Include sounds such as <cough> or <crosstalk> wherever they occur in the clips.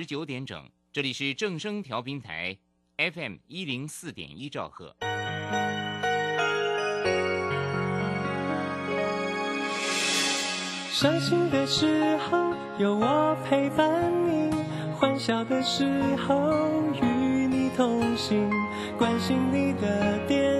十九点整，这里是正声调频台，FM 一零四点一兆赫。伤心的时候有我陪伴你，欢笑的时候与你同行，关心你的点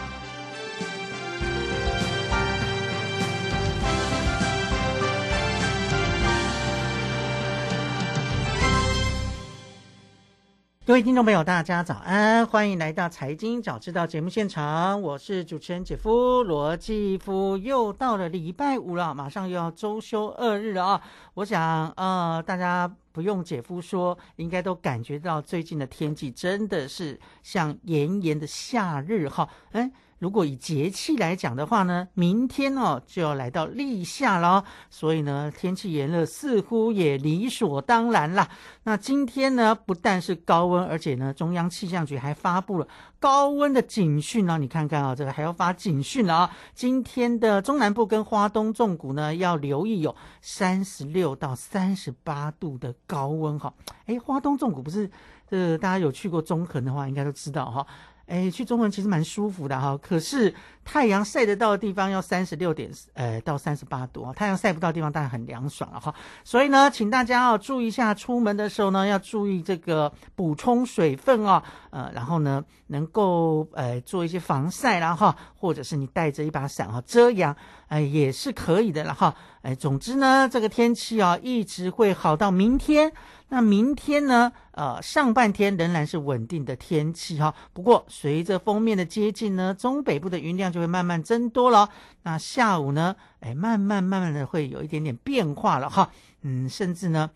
各位听众朋友，大家早安，欢迎来到《财经早知道》节目现场，我是主持人姐夫罗继夫。又到了礼拜五了，马上又要周休二日了啊！我想，呃，大家。不用姐夫说，应该都感觉到最近的天气真的是像炎炎的夏日哈。哎，如果以节气来讲的话呢，明天哦就要来到立夏了，所以呢天气炎热似乎也理所当然啦。那今天呢不但是高温，而且呢中央气象局还发布了高温的警讯啊！你看看啊，这个还要发警讯了啊！今天的中南部跟花东纵谷呢要留意有三十六到三十八度的。高温哈，哎，花东纵谷不是，呃，大家有去过中横的话，应该都知道哈。哎，去中横其实蛮舒服的哈，可是太阳晒得到的地方要三十六点呃到三十八度太阳晒不到的地方当然很凉爽了哈。所以呢，请大家要注意一下，出门的时候呢要注意这个补充水分啊，呃，然后呢能够呃做一些防晒然后或者是你带着一把伞哈遮阳，哎也是可以的了哈。哎，总之呢，这个天气啊一直会好到明天。那明天呢？呃，上半天仍然是稳定的天气哈。不过随着封面的接近呢，中北部的云量就会慢慢增多了。那下午呢，哎，慢慢慢慢的会有一点点变化了哈。嗯，甚至呢，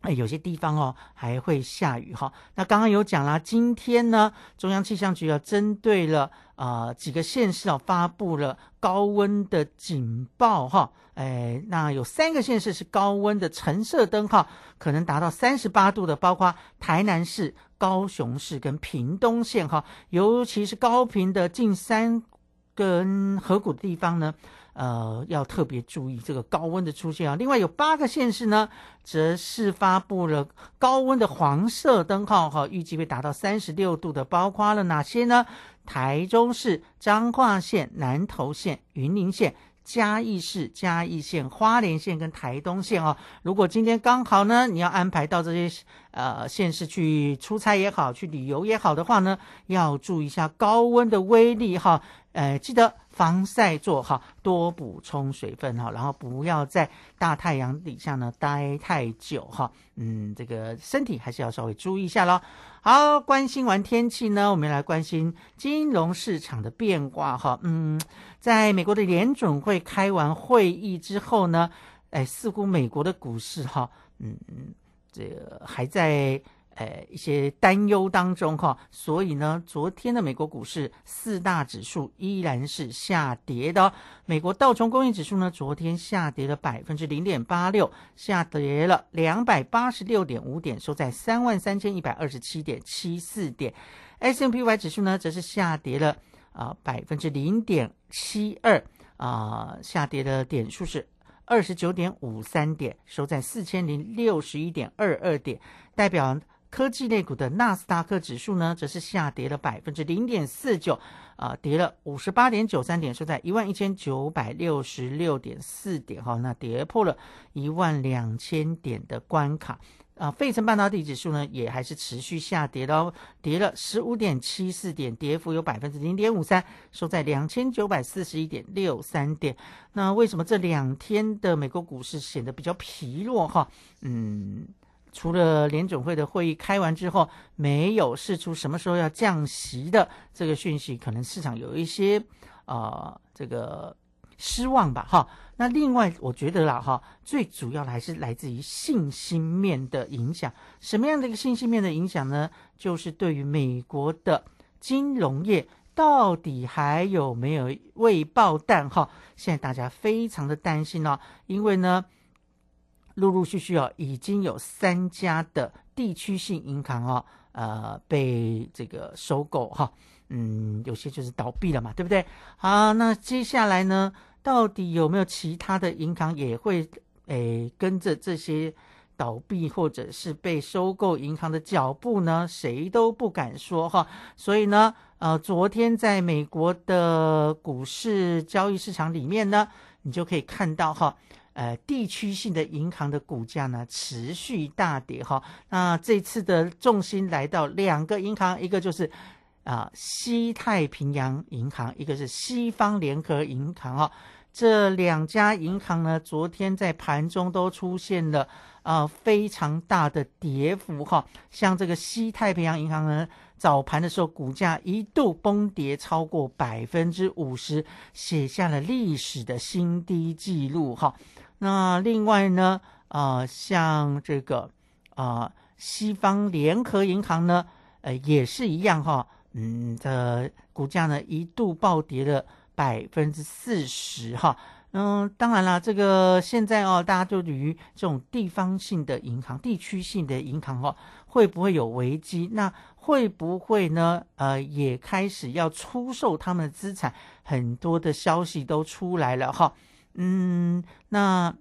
哎，有些地方哦还会下雨哈。那刚刚有讲啦，今天呢，中央气象局要针对了啊几个县市啊发布了高温的警报哈。哎，那有三个县市是高温的橙色灯号，可能达到三十八度的，包括台南市、高雄市跟屏东县哈，尤其是高屏的近山跟河谷的地方呢，呃，要特别注意这个高温的出现啊。另外有八个县市呢，则是发布了高温的黄色灯号哈，预计会达到三十六度的，包括了哪些呢？台中市、彰化县、南投县、云林县。嘉义市、嘉义县、花莲县跟台东县哦，如果今天刚好呢，你要安排到这些呃县市去出差也好，去旅游也好的话呢，要注意一下高温的威力哈。呃，记得防晒做好，多补充水分哈，然后不要在大太阳底下呢待太久哈。嗯，这个身体还是要稍微注意一下喽。好，关心完天气呢，我们来关心金融市场的变化哈。嗯，在美国的联准会开完会议之后呢，哎，似乎美国的股市哈，嗯嗯，这个还在。呃，一些担忧当中哈，所以呢，昨天的美国股市四大指数依然是下跌的。美国道琼工业指数呢，昨天下跌了百分之零点八六，下跌了两百八十六点五点，收在三万三千一百二十七点七四点。S M P Y 指数呢，则是下跌了啊百分之零点七二啊，下跌的点数是二十九点五三点，收在四千零六十一点二二点，代表。科技类股的纳斯达克指数呢，则是下跌了百分之零点四九，啊，跌了五十八点九三点，收在一万一千九百六十六点四点，哈，那跌破了一万两千点的关卡。啊，费城半导体指数呢也还是持续下跌的哦，跌了十五点七四点，跌幅有百分之零点五三，收在两千九百四十一点六三点。那为什么这两天的美国股市显得比较疲弱哈？嗯，除了联准会的会议开完之后，没有释出什么时候要降息的这个讯息，可能市场有一些啊这个失望吧哈。那另外，我觉得啦，哈，最主要的还是来自于信心面的影响。什么样的一个信心面的影响呢？就是对于美国的金融业到底还有没有未爆弹？哈，现在大家非常的担心哦，因为呢，陆陆续续哦，已经有三家的地区性银行哦，呃，被这个收购哈，嗯，有些就是倒闭了嘛，对不对？好，那接下来呢？到底有没有其他的银行也会诶跟着这些倒闭或者是被收购银行的脚步呢？谁都不敢说哈。所以呢，呃，昨天在美国的股市交易市场里面呢，你就可以看到哈，呃，地区性的银行的股价呢持续大跌哈。那这次的重心来到两个银行，一个就是啊西太平洋银行，一个是西方联合银行哈。这两家银行呢，昨天在盘中都出现了啊非常大的跌幅哈。像这个西太平洋银行呢，早盘的时候股价一度崩跌超过百分之五十，写下了历史的新低纪录哈。那另外呢，啊像这个啊西方联合银行呢，呃也是一样哈，嗯的股价呢一度暴跌了。百分之四十哈，嗯，当然了，这个现在哦，大家对于这种地方性的银行、地区性的银行哦，会不会有危机？那会不会呢？呃，也开始要出售他们的资产，很多的消息都出来了哈。嗯，那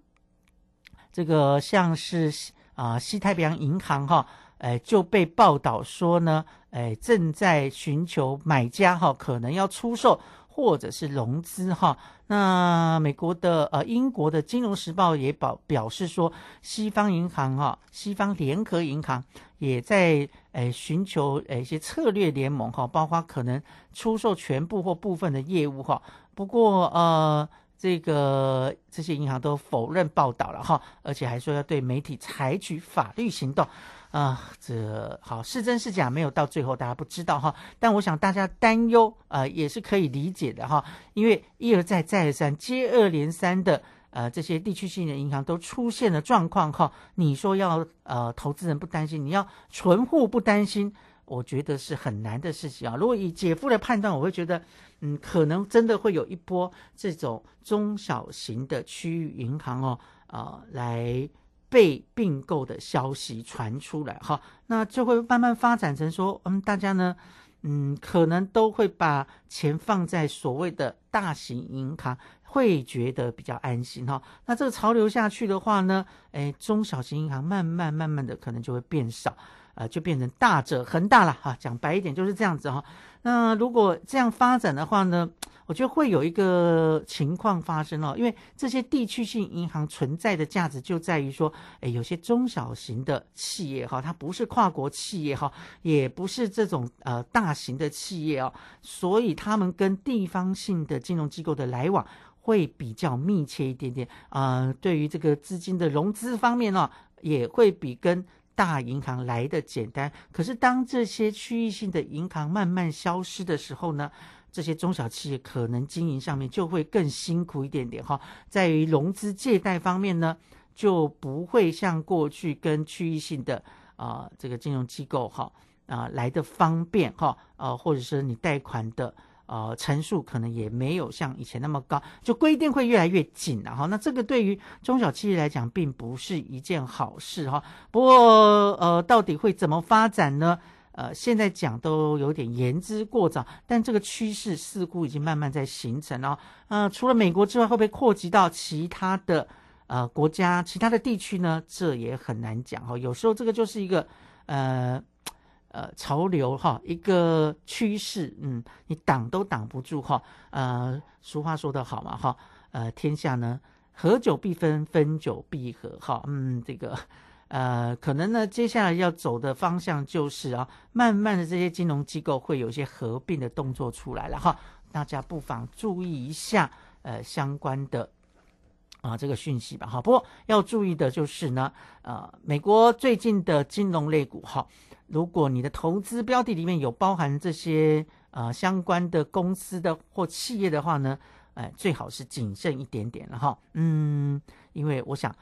这个像是啊，西太平洋银行哈，哎，就被报道说呢，哎，正在寻求买家哈，可能要出售。或者是融资哈，那美国的呃英国的金融时报也表表示说，西方银行哈，西方联合银行也在诶寻求诶一些策略联盟哈，包括可能出售全部或部分的业务哈。不过呃，这个这些银行都否认报道了哈，而且还说要对媒体采取法律行动。啊，这好是真是假，没有到最后大家不知道哈。但我想大家担忧啊，也是可以理解的哈。因为一而再再而三、接二连三的呃这些地区性的银行都出现了状况哈。你说要呃投资人不担心，你要存户不担心，我觉得是很难的事情啊。如果以姐夫的判断，我会觉得嗯，可能真的会有一波这种中小型的区域银行哦，啊来。被并购的消息传出来，哈，那就会慢慢发展成说，嗯，大家呢，嗯，可能都会把钱放在所谓的大型银行，会觉得比较安心，哈。那这个潮流下去的话呢，哎，中小型银行慢慢慢慢的可能就会变少，呃，就变成大者恒大了，哈。讲白一点就是这样子，哈。那如果这样发展的话呢？我觉得会有一个情况发生哦，因为这些地区性银行存在的价值就在于说，哎，有些中小型的企业哈，它不是跨国企业哈，也不是这种呃大型的企业哦，所以他们跟地方性的金融机构的来往会比较密切一点点啊。对于这个资金的融资方面呢，也会比跟大银行来的简单。可是当这些区域性的银行慢慢消失的时候呢？这些中小企业可能经营上面就会更辛苦一点点哈，在于融资借贷方面呢，就不会像过去跟区域性的啊这个金融机构哈啊来的方便哈啊，或者是你贷款的呃层数可能也没有像以前那么高，就规定会越来越紧了哈。那这个对于中小企业来讲，并不是一件好事哈。不过呃，到底会怎么发展呢？呃，现在讲都有点言之过早，但这个趋势似乎已经慢慢在形成了。呃，除了美国之外，会不会扩及到其他的呃国家、其他的地区呢？这也很难讲哈。有时候这个就是一个呃呃潮流哈，一个趋势，嗯，你挡都挡不住哈。呃，俗话说得好嘛哈，呃，天下呢合久必分，分久必合哈。嗯，这个。<laughs> 呃，可能呢，接下来要走的方向就是啊，慢慢的这些金融机构会有一些合并的动作出来了哈，大家不妨注意一下呃相关的啊这个讯息吧哈。不过要注意的就是呢，呃，美国最近的金融类股哈，如果你的投资标的里面有包含这些呃相关的公司的或企业的话呢，哎，最好是谨慎一点点了哈。嗯，因为我想。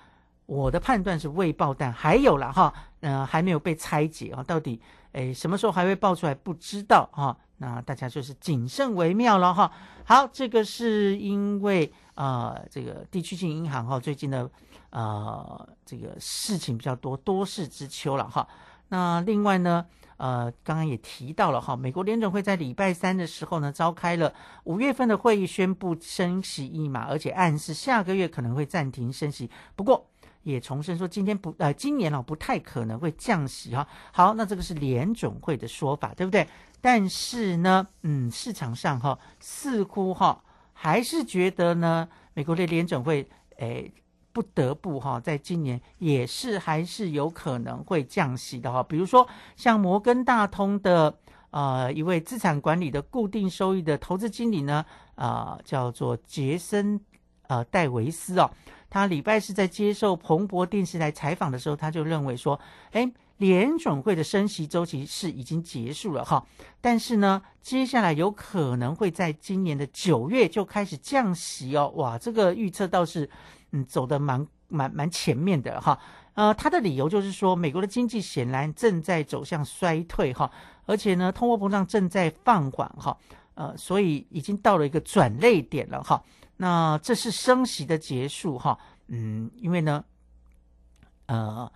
我的判断是未爆弹，还有了哈，呃，还没有被拆解啊，到底诶什么时候还会爆出来不知道哈，那大家就是谨慎为妙了哈。好，这个是因为啊，这个地区性银行哈最近的呃这个事情比较多，多事之秋了哈。那另外呢，呃，刚刚也提到了哈，美国联准会在礼拜三的时候呢召开了五月份的会议，宣布升息一码，而且暗示下个月可能会暂停升息，不过。也重申说，今天不呃，今年哦不太可能会降息哈。好，那这个是联准会的说法，对不对？但是呢，嗯，市场上哈似乎哈还是觉得呢，美国的联准会诶不得不哈在今年也是还是有可能会降息的哈。比如说像摩根大通的呃一位资产管理的固定收益的投资经理呢，啊叫做杰森呃戴维斯哦。他礼拜四在接受彭博电视台采访的时候，他就认为说：“哎，联准会的升息周期是已经结束了哈，但是呢，接下来有可能会在今年的九月就开始降息哦。哇，这个预测倒是嗯走的蛮蛮蛮前面的哈。呃，他的理由就是说，美国的经济显然正在走向衰退哈，而且呢，通货膨胀正在放缓哈，呃，所以已经到了一个转类点了哈。”那这是升息的结束哈，嗯，因为呢，呃，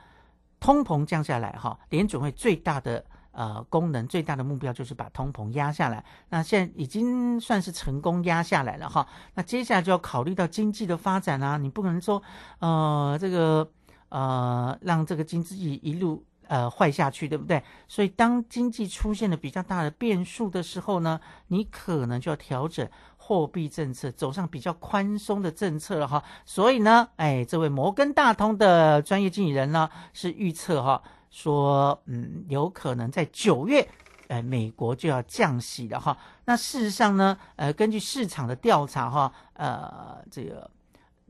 通膨降下来哈，联准会最大的呃功能、最大的目标就是把通膨压下来。那现在已经算是成功压下来了哈。那接下来就要考虑到经济的发展啊，你不可能说呃这个呃让这个经济一路呃坏下去，对不对？所以当经济出现了比较大的变数的时候呢，你可能就要调整。货币政策走上比较宽松的政策了哈，所以呢，哎，这位摩根大通的专业经理人呢是预测哈，说嗯，有可能在九月，哎，美国就要降息了哈。那事实上呢，呃，根据市场的调查哈，呃，这个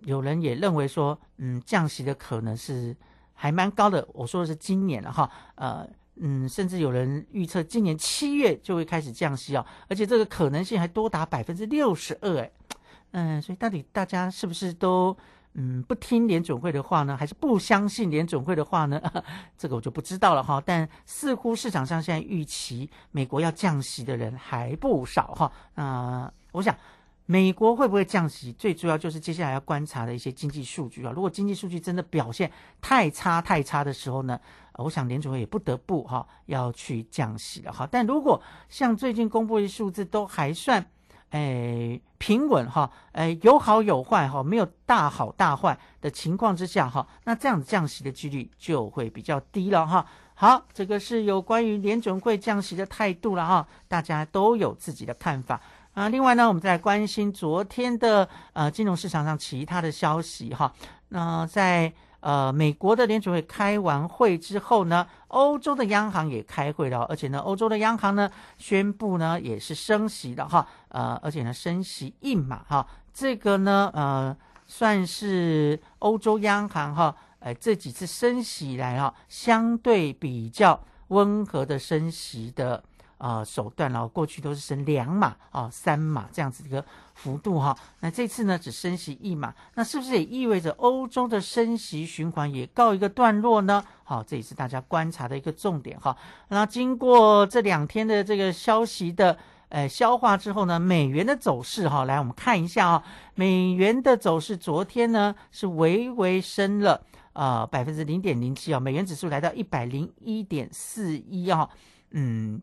有人也认为说，嗯，降息的可能是还蛮高的。我说的是今年了哈，呃。嗯，甚至有人预测今年七月就会开始降息哦，而且这个可能性还多达百分之六十二哎，嗯，所以到底大家是不是都嗯不听联准会的话呢，还是不相信联准会的话呢？<laughs> 这个我就不知道了哈。但似乎市场上现在预期美国要降息的人还不少哈。那我想。美国会不会降息？最主要就是接下来要观察的一些经济数据啊。如果经济数据真的表现太差太差的时候呢，我想联储会也不得不哈要去降息了哈。但如果像最近公布的数字都还算诶平稳哈，诶有好有坏哈，没有大好大坏的情况之下哈，那这样子降息的几率就会比较低了哈。好，这个是有关于联准会降息的态度了哈，大家都有自己的看法。啊，另外呢，我们再关心昨天的呃金融市场上其他的消息哈。那在呃美国的联储会开完会之后呢，欧洲的央行也开会了，而且呢，欧洲的央行呢宣布呢也是升息的哈，呃，而且呢升息一码哈，这个呢呃算是欧洲央行哈，呃这几次升息以来哈相对比较温和的升息的。啊，手段然后过去都是升两码啊、三码这样子一个幅度哈，那这次呢只升息一码，那是不是也意味着欧洲的升息循环也告一个段落呢？好，这也是大家观察的一个重点哈。那经过这两天的这个消息的呃消化之后呢，美元的走势哈，来我们看一下啊，美元的走势昨天呢是微微升了啊百分之零点零七啊，美元指数来到一百零一点四一啊，嗯。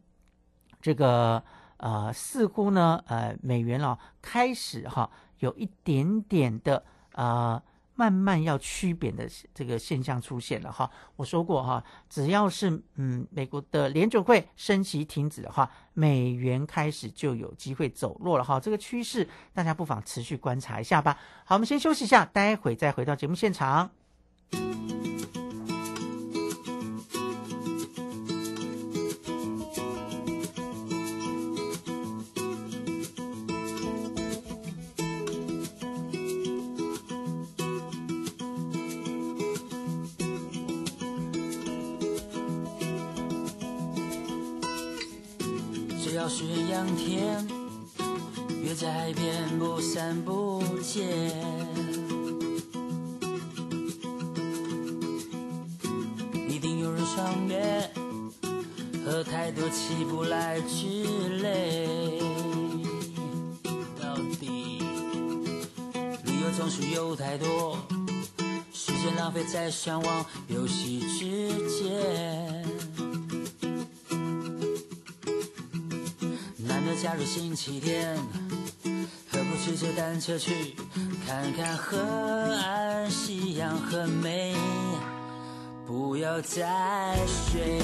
这个呃，似乎呢，呃，美元啊开始哈有一点点的呃慢慢要趋贬的这个现象出现了哈。我说过哈，只要是嗯美国的联准会升息停止的话，美元开始就有机会走弱了哈。这个趋势大家不妨持续观察一下吧。好，我们先休息一下，待会再回到节目现场。只要是艳阳天，约在海边不散不见。一定有人赏月，喝太多起不来之类。到底理由总是有太多，时间浪费在上网游戏之是星期天，何不骑着单车去看看河岸，夕阳很美，不要再睡。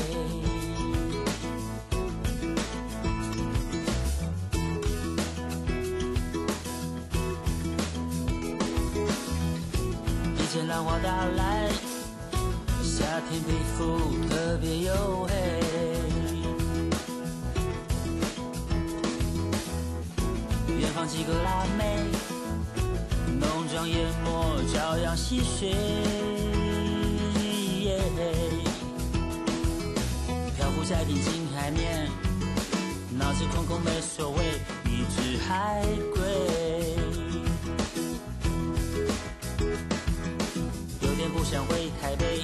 一阵浪花打来，夏天皮肤特别黝黑。远方几个辣妹，浓妆艳抹，朝阳戏水。漂浮在平静海面，脑子空空没所谓，一只海龟。有点不想回台北，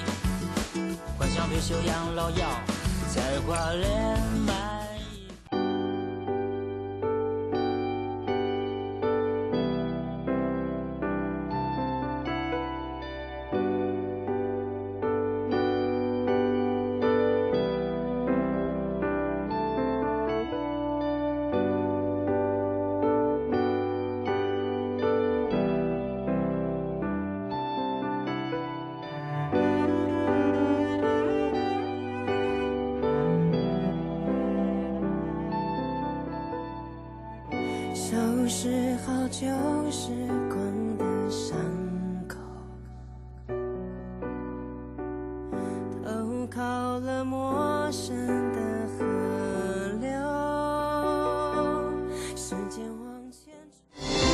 幻想退休养老药，在花莲买。陌生的河流，时间往前。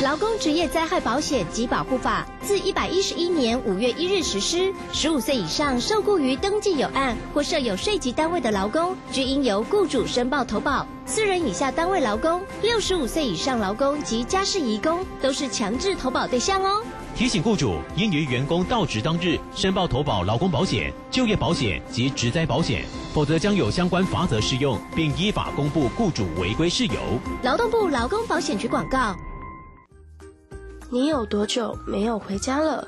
劳工职业灾害保险及保护法自一百一十一年五月一日实施，十五岁以上受雇于登记有案或设有税籍单位的劳工，均应由雇主申报投保。四人以下单位劳工、六十五岁以上劳工及家事移工都是强制投保对象哦。提醒雇主应于员工到职当日申报投保劳工保险、就业保险及职灾保险，否则将有相关罚则适用，并依法公布雇主违规事由。劳动部劳工保险局广告。你有多久没有回家了？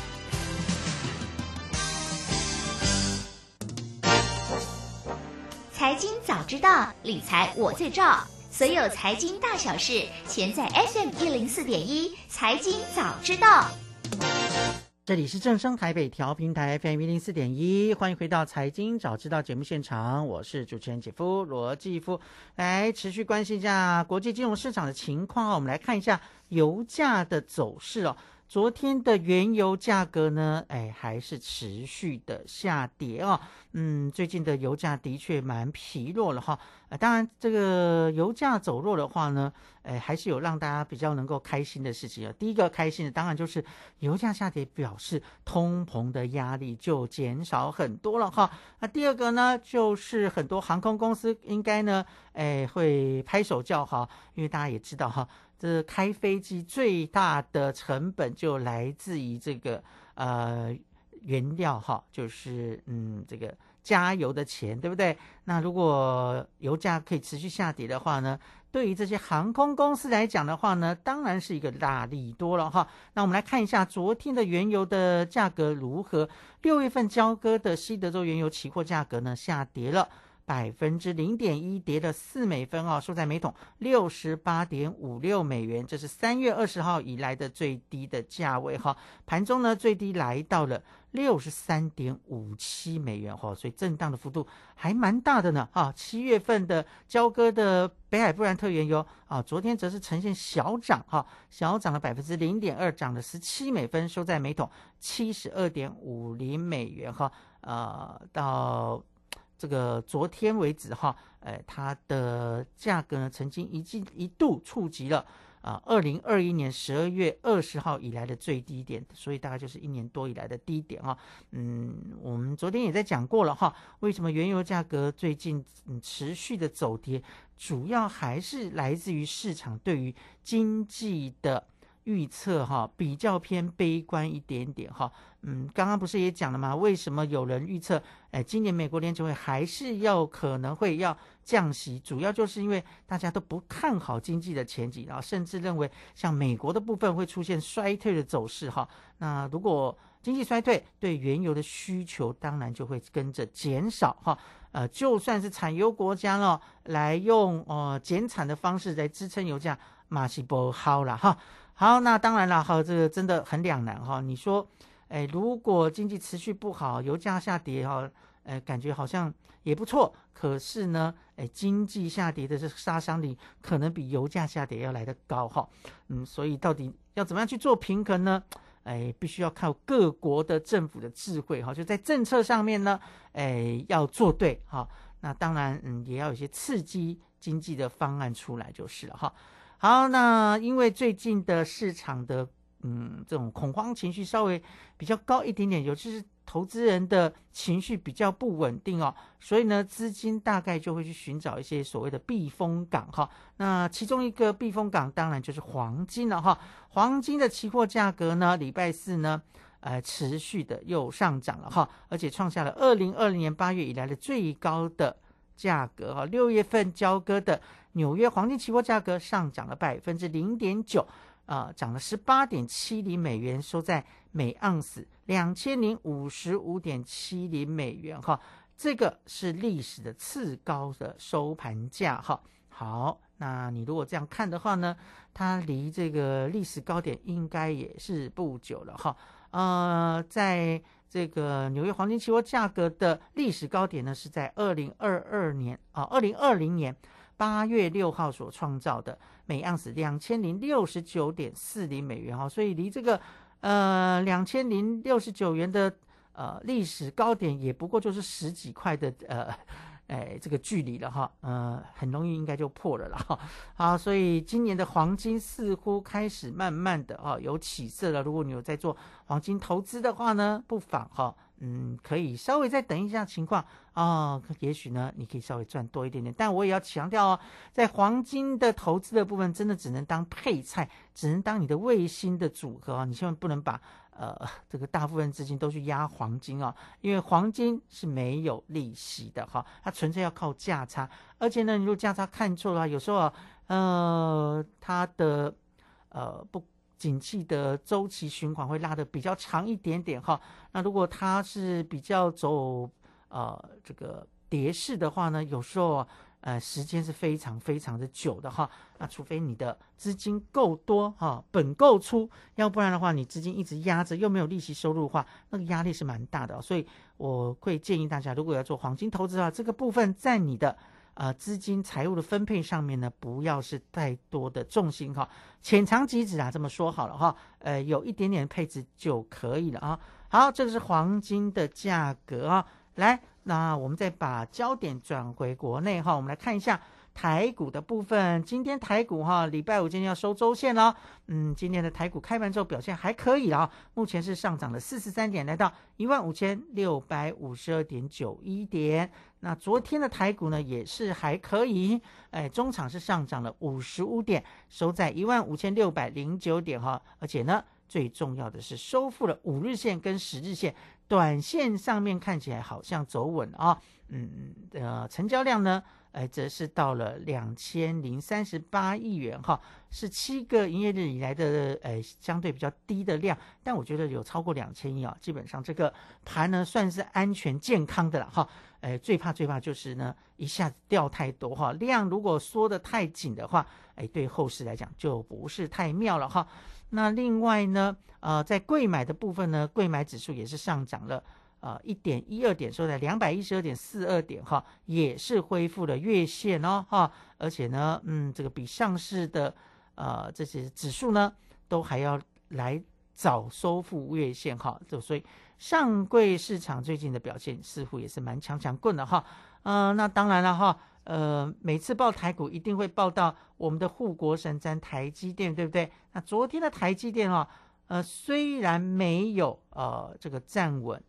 财经早知道，理财我最照。所有财经大小事，全在 FM 一零四点一。财经早知道。这里是正声台北调频台 FM 一零四点一，欢迎回到财经早知道节目现场，我是主持人姐夫罗继夫，来持续关心一下国际金融市场的情况啊，我们来看一下油价的走势哦。昨天的原油价格呢，哎，还是持续的下跌哦。嗯，最近的油价的确蛮疲弱了哈。呃，当然，这个油价走弱的话呢，哎，还是有让大家比较能够开心的事情啊。第一个开心的，当然就是油价下跌，表示通膨的压力就减少很多了哈。那第二个呢，就是很多航空公司应该呢，哎，会拍手叫好，因为大家也知道哈。这开飞机最大的成本就来自于这个呃原料哈，就是嗯这个加油的钱，对不对？那如果油价可以持续下跌的话呢，对于这些航空公司来讲的话呢，当然是一个大利多了哈。那我们来看一下昨天的原油的价格如何？六月份交割的西德州原油期货价格呢下跌了。百分之零点一，跌了四美分哦，收在每桶六十八点五六美元，这是三月二十号以来的最低的价位哈。盘中呢，最低来到了六十三点五七美元哈，所以震荡的幅度还蛮大的呢啊。七月份的交割的北海布兰特原油啊，昨天则是呈现小涨哈，小涨了百分之零点二，涨了十七美分，收在每桶七十二点五零美元哈。呃，到。这个昨天为止哈，呃，它的价格呢，曾经一季一度触及了啊，二零二一年十二月二十号以来的最低点，所以大概就是一年多以来的低点啊。嗯，我们昨天也在讲过了哈，为什么原油价格最近持续的走跌，主要还是来自于市场对于经济的。预测哈比较偏悲观一点点哈，嗯，刚刚不是也讲了吗？为什么有人预测，哎，今年美国联储会还是要可能会要降息？主要就是因为大家都不看好经济的前景，然后甚至认为像美国的部分会出现衰退的走势哈。那如果经济衰退，对原油的需求当然就会跟着减少哈。呃，就算是产油国家了，来用呃减产的方式来支撑油价，马西不好了哈。好，那当然了，哈，这个真的很两难哈。你说，哎，如果经济持续不好，油价下跌哈，哎，感觉好像也不错。可是呢，哎，经济下跌的这杀伤力可能比油价下跌要来得高哈。嗯，所以到底要怎么样去做平衡呢？哎，必须要靠各国的政府的智慧哈，就在政策上面呢，哎，要做对哈。那当然，嗯，也要有些刺激经济的方案出来就是了哈。好，那因为最近的市场的嗯这种恐慌情绪稍微比较高一点点，尤其是投资人的情绪比较不稳定哦，所以呢资金大概就会去寻找一些所谓的避风港哈。那其中一个避风港当然就是黄金了哈。黄金的期货价格呢，礼拜四呢，呃持续的又上涨了哈，而且创下了二零二零年八月以来的最高的价格哈。六月份交割的。纽约黄金期货价格上涨了百分之零点九，啊，涨了十八点七零美元，收在每盎司两千零五十五点七零美元，哈，这个是历史的次高的收盘价，哈。好，那你如果这样看的话呢，它离这个历史高点应该也是不久了，哈。呃，在这个纽约黄金期货价格的历史高点呢，是在二零二二年啊，二零二零年。八月六号所创造的每盎司两千零六十九点四零美元哈，所以离这个呃两千零六十九元的呃历史高点也不过就是十几块的呃哎这个距离了哈，呃很容易应该就破了了哈。好，所以今年的黄金似乎开始慢慢的啊有起色了。如果你有在做黄金投资的话呢，不妨哈。嗯，可以稍微再等一下情况啊，也许呢，你可以稍微赚多一点点。但我也要强调哦，在黄金的投资的部分，真的只能当配菜，只能当你的卫星的组合啊，你千万不能把呃这个大部分资金都去压黄金啊，因为黄金是没有利息的哈，它纯粹要靠价差。而且呢，你如果价差看错的话，有时候啊，呃，它的呃不。景气的周期循环会拉的比较长一点点哈，那如果它是比较走呃这个跌势的话呢，有时候呃时间是非常非常的久的哈。那除非你的资金够多哈，本够出，要不然的话，你资金一直压着又没有利息收入的话，那个压力是蛮大的。所以我会建议大家，如果要做黄金投资的话，这个部分在你的。呃，资金财务的分配上面呢，不要是太多的重心哈，浅尝即止啊，这么说好了哈，呃，有一点点配置就可以了啊。好，这个是黄金的价格啊，来，那我们再把焦点转回国内哈，我们来看一下。台股的部分，今天台股哈，礼拜五今天要收周线了。嗯，今天的台股开盘之后表现还可以啊，目前是上涨了四十三点，来到一万五千六百五十二点九一点。那昨天的台股呢也是还可以，哎，中场是上涨了五十五点，收在一万五千六百零九点哈。而且呢，最重要的是收复了五日线跟十日线，短线上面看起来好像走稳啊。嗯，呃，成交量呢？哎，则是到了两千零三十八亿元哈，是七个营业日以来的哎相对比较低的量，但我觉得有超过两千亿啊，基本上这个盘呢算是安全健康的了哈。哎，最怕最怕就是呢一下子掉太多哈，量如果缩得太紧的话，哎，对后市来讲就不是太妙了哈。那另外呢，呃，在贵买的部分呢，贵买指数也是上涨了。啊，一点一二点收在两百一十二点四二点哈，也是恢复了月线哦哈，而且呢，嗯，这个比上市的呃这些指数呢，都还要来早收复月线哈，就所以上柜市场最近的表现似乎也是蛮强强棍的哈，嗯，那当然了哈，呃，每次报台股一定会报到我们的护国神山台积电，对不对？那昨天的台积电哦，呃，虽然没有呃这个站稳。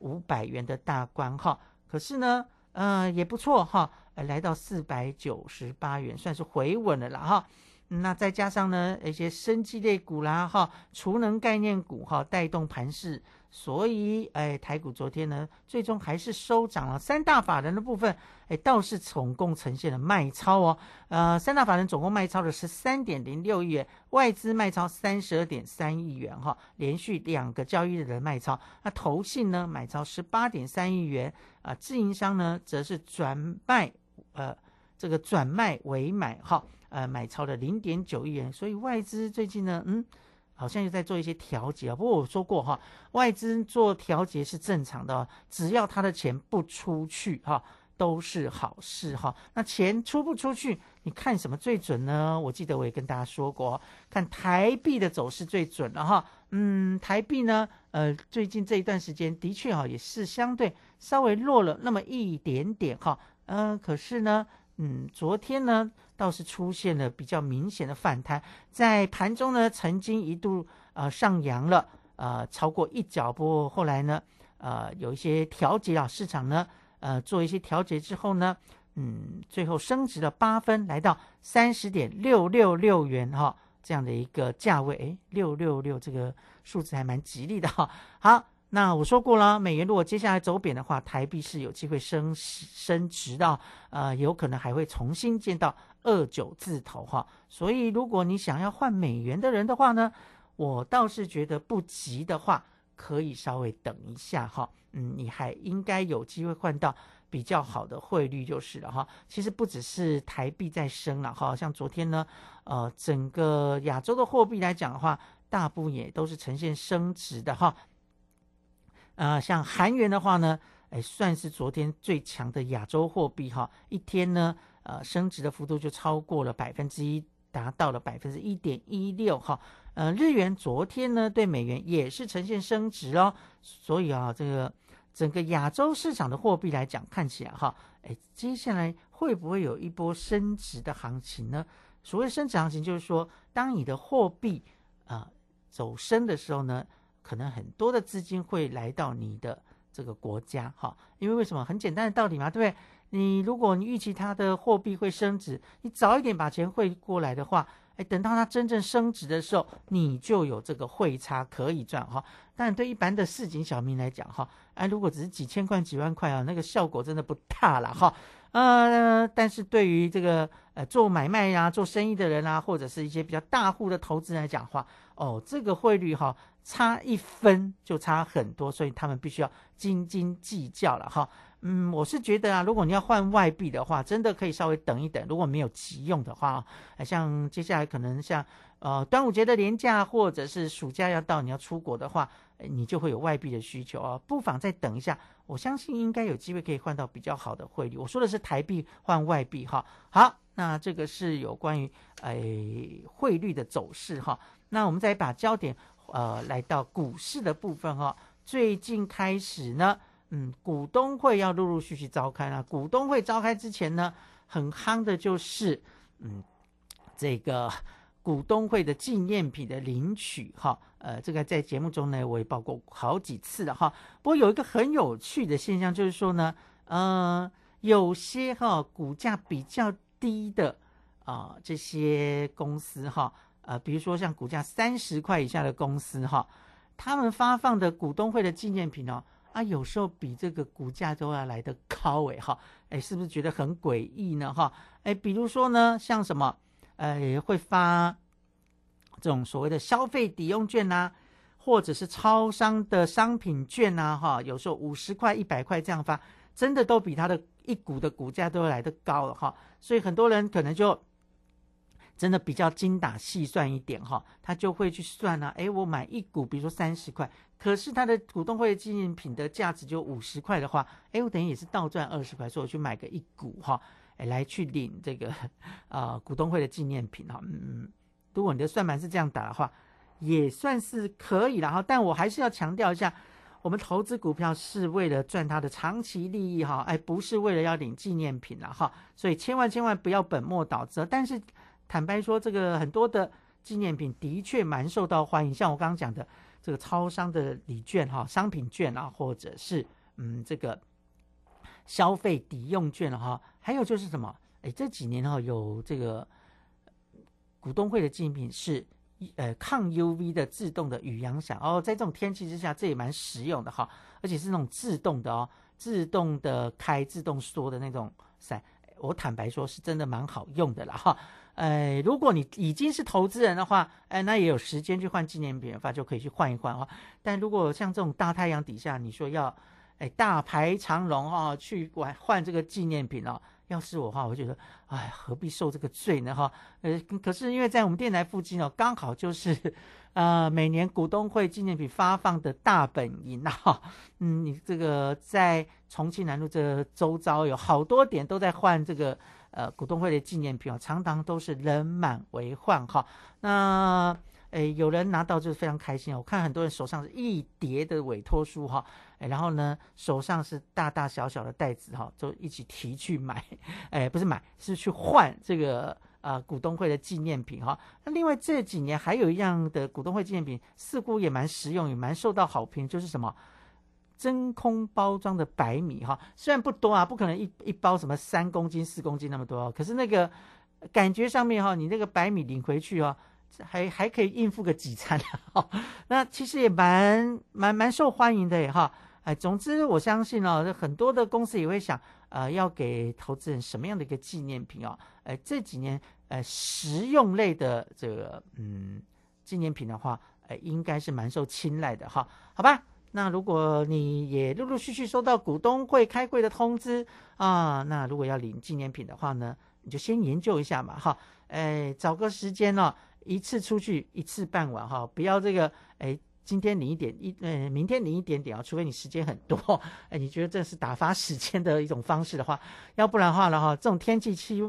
五百元的大关哈，可是呢，呃，也不错哈，来到四百九十八元，算是回稳了啦哈。那再加上呢，一些生机类股啦哈，储能概念股哈，带动盘势。所以，哎，台股昨天呢，最终还是收涨了。三大法人的部分，哎，倒是总共呈现了卖超哦。呃，三大法人总共卖超了十三点零六亿元，外资卖超三十二点三亿元哈，连续两个交易日的卖超。那投信呢，买超十八点三亿元啊，自营商呢，则是转卖，呃，这个转卖为买哈，呃，买超了零点九亿元。所以外资最近呢，嗯。好像又在做一些调节啊，不过我说过哈，外资做调节是正常的，只要他的钱不出去哈，都是好事哈。那钱出不出去，你看什么最准呢？我记得我也跟大家说过，看台币的走势最准了哈。嗯，台币呢，呃，最近这一段时间的确哈，也是相对稍微弱了那么一点点哈。嗯，可是呢。嗯，昨天呢倒是出现了比较明显的反弹，在盘中呢曾经一度呃上扬了呃超过一脚步，后来呢呃有一些调节啊，市场呢呃做一些调节之后呢，嗯最后升值了八分，来到三十点六六六元哈这样的一个价位，诶六六六这个数字还蛮吉利的哈，好。那我说过了，美元如果接下来走贬的话，台币是有机会升升值的，呃，有可能还会重新见到二九字头哈。所以，如果你想要换美元的人的话呢，我倒是觉得不急的话，可以稍微等一下哈。嗯，你还应该有机会换到比较好的汇率就是了哈。其实不只是台币在升了哈，像昨天呢，呃，整个亚洲的货币来讲的话，大部分也都是呈现升值的哈。啊，像韩元的话呢，哎，算是昨天最强的亚洲货币哈，一天呢，呃，升值的幅度就超过了百分之一，达到了百分之一点一六哈。呃，日元昨天呢对美元也是呈现升值哦，所以啊，这个整个亚洲市场的货币来讲，看起来哈，哎，接下来会不会有一波升值的行情呢？所谓升值行情，就是说，当你的货币啊走升的时候呢。可能很多的资金会来到你的这个国家，哈，因为为什么？很简单的道理嘛，对不对？你如果你预期它的货币会升值，你早一点把钱汇过来的话，哎，等到它真正升值的时候，你就有这个汇差可以赚，哈。但对一般的市井小民来讲，哈，哎，如果只是几千块、几万块啊，那个效果真的不大了，哈。呃，但是对于这个呃做买卖呀、做生意的人啊，或者是一些比较大户的投资人来讲话，哦，这个汇率哈。差一分就差很多，所以他们必须要斤斤计较了哈。嗯，我是觉得啊，如果你要换外币的话，真的可以稍微等一等。如果没有急用的话啊，像接下来可能像呃端午节的年假，或者是暑假要到，你要出国的话，你就会有外币的需求啊，不妨再等一下。我相信应该有机会可以换到比较好的汇率。我说的是台币换外币哈。好，那这个是有关于诶汇率的走势哈。那我们再把焦点呃来到股市的部分哈。最近开始呢。嗯，股东会要陆陆续续召开了。股东会召开之前呢，很夯的就是，嗯，这个股东会的纪念品的领取哈。呃，这个在节目中呢，我也报过好几次了哈。不过有一个很有趣的现象，就是说呢，呃，有些哈股价比较低的啊这些公司哈，呃，比如说像股价三十块以下的公司哈，他们发放的股东会的纪念品哦。啊，有时候比这个股价都要来的高哎哈，哎，是不是觉得很诡异呢哈？哎，比如说呢，像什么，呃，会发这种所谓的消费抵用券呐，或者是超商的商品券呐哈，有时候五十块、一百块这样发，真的都比它的一股的股价都来的高了哈，所以很多人可能就。真的比较精打细算一点哈，他就会去算呢。哎，我买一股，比如说三十块，可是他的股东会纪念品的价值就五十块的话，哎，我等于也是倒赚二十块，所以我去买个一股哈，哎，来去领这个啊股东会的纪念品哈。嗯，如果你的算盘是这样打的话，也算是可以了哈。但我还是要强调一下，我们投资股票是为了赚它的长期利益哈，哎，不是为了要领纪念品了哈。所以千万千万不要本末倒置。但是。坦白说，这个很多的纪念品的确蛮受到欢迎，像我刚刚讲的这个超商的礼券哈、商品券啊，或者是嗯这个消费抵用券哈，还有就是什么？哎，这几年哈有这个股东会的纪念品是呃抗 UV 的自动的雨阳伞哦，在这种天气之下，这也蛮实用的哈，而且是那种自动的哦，自动的开、自动缩的那种伞，我坦白说是真的蛮好用的了哈。哎，如果你已经是投资人的话，哎，那也有时间去换纪念品的话，就可以去换一换哈。但如果像这种大太阳底下，你说要哎大排长龙哈，去换换这个纪念品哦，要是我的话，我觉得哎，何必受这个罪呢哈？呃，可是因为在我们电台附近哦，刚好就是呃每年股东会纪念品发放的大本营呐哈。嗯，你这个在重庆南路这周遭有好多点都在换这个。呃，股东会的纪念品啊，常常都是人满为患哈。那诶，有人拿到就是非常开心哦我看很多人手上是一叠的委托书哈，然后呢，手上是大大小小的袋子哈，就一起提去买，<laughs> 哎，不是买，是去换这个啊股东会的纪念品哈。那另外这几年还有一样的股东会纪念品，似乎也蛮实用，也蛮受到好评，就是什么？真空包装的白米哈，虽然不多啊，不可能一一包什么三公斤、四公斤那么多，可是那个感觉上面哈，你那个白米领回去哦，还还可以应付个几餐哈。<laughs> 那其实也蛮蛮蛮受欢迎的哈。哎，总之我相信哦，很多的公司也会想，呃，要给投资人什么样的一个纪念品哦？哎，这几年呃，实用类的这个嗯纪念品的话，哎，应该是蛮受青睐的哈。好吧。那如果你也陆陆续续收到股东会开会的通知啊，那如果要领纪念品的话呢，你就先研究一下嘛，哈，哎，找个时间哦，一次出去一次办完哈，不要这个哎，今天领一点一，呃，明天领一点点啊，除非你时间很多，<laughs> 哎，你觉得这是打发时间的一种方式的话，要不然的话呢，哈，这种天气期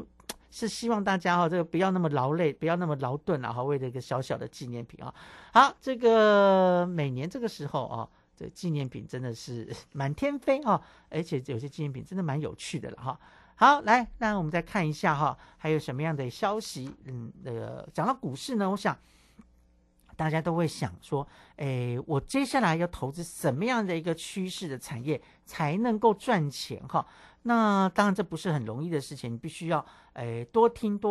是希望大家哈，这个不要那么劳累，不要那么劳顿啊，哈，为了一个小小的纪念品啊，好，这个每年这个时候啊。这纪念品真的是 <laughs> 满天飞哈，而且有些纪念品真的蛮有趣的了哈。好，来，那我们再看一下哈，还有什么样的消息？嗯，那个讲到股市呢，我想大家都会想说，哎，我接下来要投资什么样的一个趋势的产业才能够赚钱哈？那当然这不是很容易的事情，你必须要哎多听多。